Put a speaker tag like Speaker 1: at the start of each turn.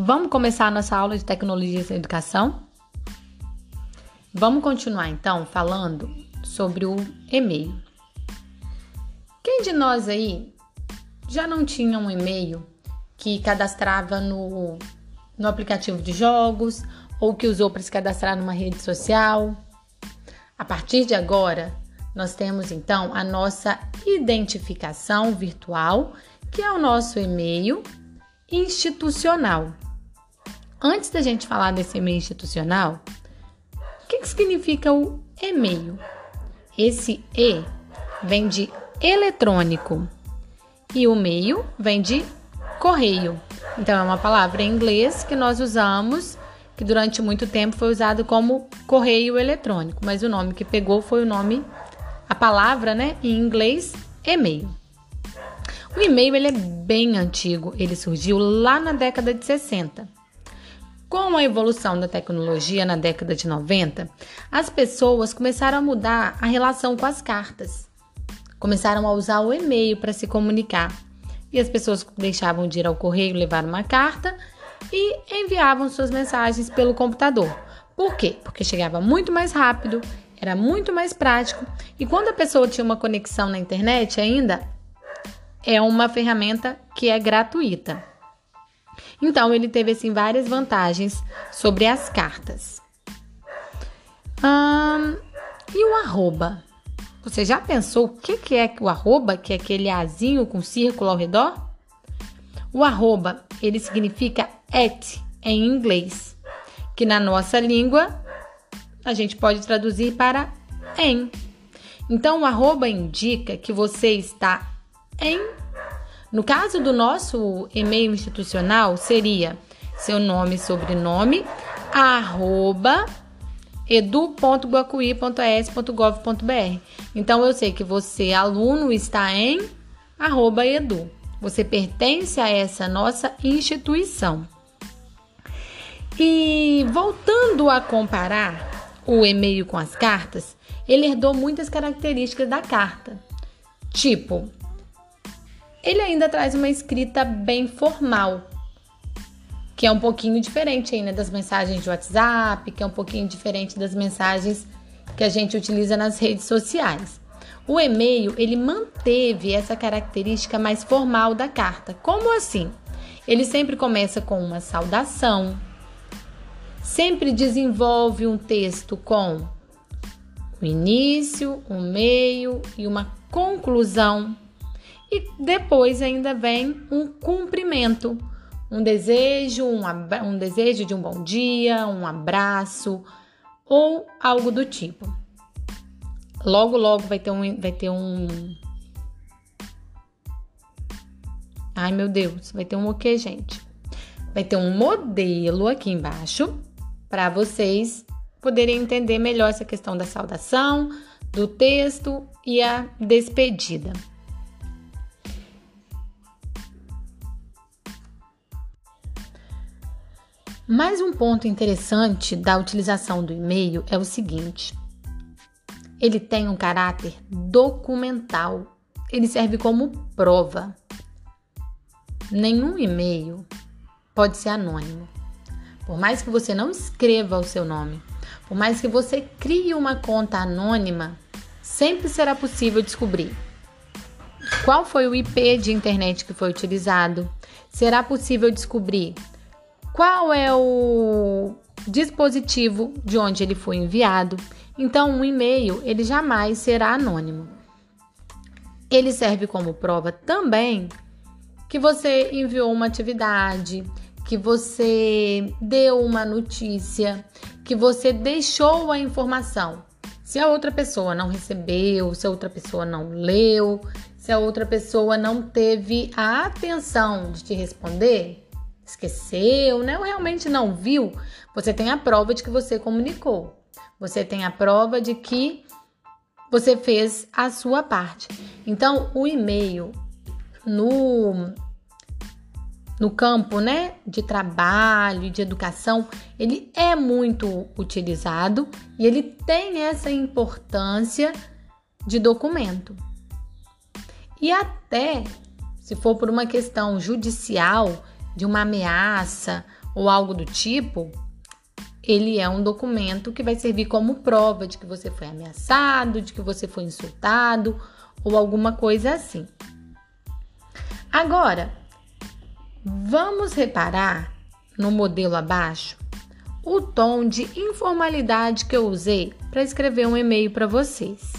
Speaker 1: Vamos começar a nossa aula de tecnologias na educação? Vamos continuar então falando sobre o e-mail. Quem de nós aí já não tinha um e-mail que cadastrava no, no aplicativo de jogos ou que usou para se cadastrar numa rede social? A partir de agora, nós temos então a nossa identificação virtual, que é o nosso e-mail institucional. Antes da gente falar desse e-mail institucional, o que, que significa o e-mail? Esse E vem de eletrônico e o meio vem de correio. Então é uma palavra em inglês que nós usamos, que durante muito tempo foi usado como correio eletrônico, mas o nome que pegou foi o nome, a palavra, né, em inglês, e-mail. O e-mail ele é bem antigo, ele surgiu lá na década de 60. Com a evolução da tecnologia na década de 90, as pessoas começaram a mudar a relação com as cartas. Começaram a usar o e-mail para se comunicar. E as pessoas deixavam de ir ao correio levar uma carta e enviavam suas mensagens pelo computador. Por quê? Porque chegava muito mais rápido, era muito mais prático e quando a pessoa tinha uma conexão na internet ainda, é uma ferramenta que é gratuita. Então, ele teve assim várias vantagens sobre as cartas. E o arroba? Você já pensou o que, que é o arroba, que é aquele azinho com círculo ao redor? O arroba, ele significa at em inglês, que na nossa língua a gente pode traduzir para em. Então, o arroba indica que você está em. No caso do nosso e-mail institucional, seria seu nome e sobrenome, arroba edu.guacuí.es.gov.br. Então eu sei que você, aluno, está em arroba edu. Você pertence a essa nossa instituição. E voltando a comparar o e-mail com as cartas, ele herdou muitas características da carta. Tipo, ele ainda traz uma escrita bem formal, que é um pouquinho diferente ainda das mensagens de WhatsApp, que é um pouquinho diferente das mensagens que a gente utiliza nas redes sociais. O e-mail, ele manteve essa característica mais formal da carta. Como assim? Ele sempre começa com uma saudação, sempre desenvolve um texto com o início, o meio e uma conclusão e depois ainda vem um cumprimento, um desejo, um, um desejo de um bom dia, um abraço ou algo do tipo. Logo, logo vai ter um, vai ter um. Ai meu Deus, vai ter um o que, gente? Vai ter um modelo aqui embaixo para vocês poderem entender melhor essa questão da saudação, do texto e a despedida. Mais um ponto interessante da utilização do e-mail é o seguinte: ele tem um caráter documental, ele serve como prova. Nenhum e-mail pode ser anônimo. Por mais que você não escreva o seu nome, por mais que você crie uma conta anônima, sempre será possível descobrir qual foi o IP de internet que foi utilizado. Será possível descobrir qual é o dispositivo de onde ele foi enviado. Então, um e-mail ele jamais será anônimo. Ele serve como prova também que você enviou uma atividade, que você deu uma notícia, que você deixou a informação. Se a outra pessoa não recebeu, se a outra pessoa não leu, se a outra pessoa não teve a atenção de te responder, esqueceu, né? Ou realmente não viu, você tem a prova de que você comunicou. Você tem a prova de que você fez a sua parte. Então, o e-mail no no campo, né, de trabalho, de educação, ele é muito utilizado e ele tem essa importância de documento. E até se for por uma questão judicial, de uma ameaça ou algo do tipo, ele é um documento que vai servir como prova de que você foi ameaçado, de que você foi insultado ou alguma coisa assim. Agora, vamos reparar no modelo abaixo o tom de informalidade que eu usei para escrever um e-mail para vocês.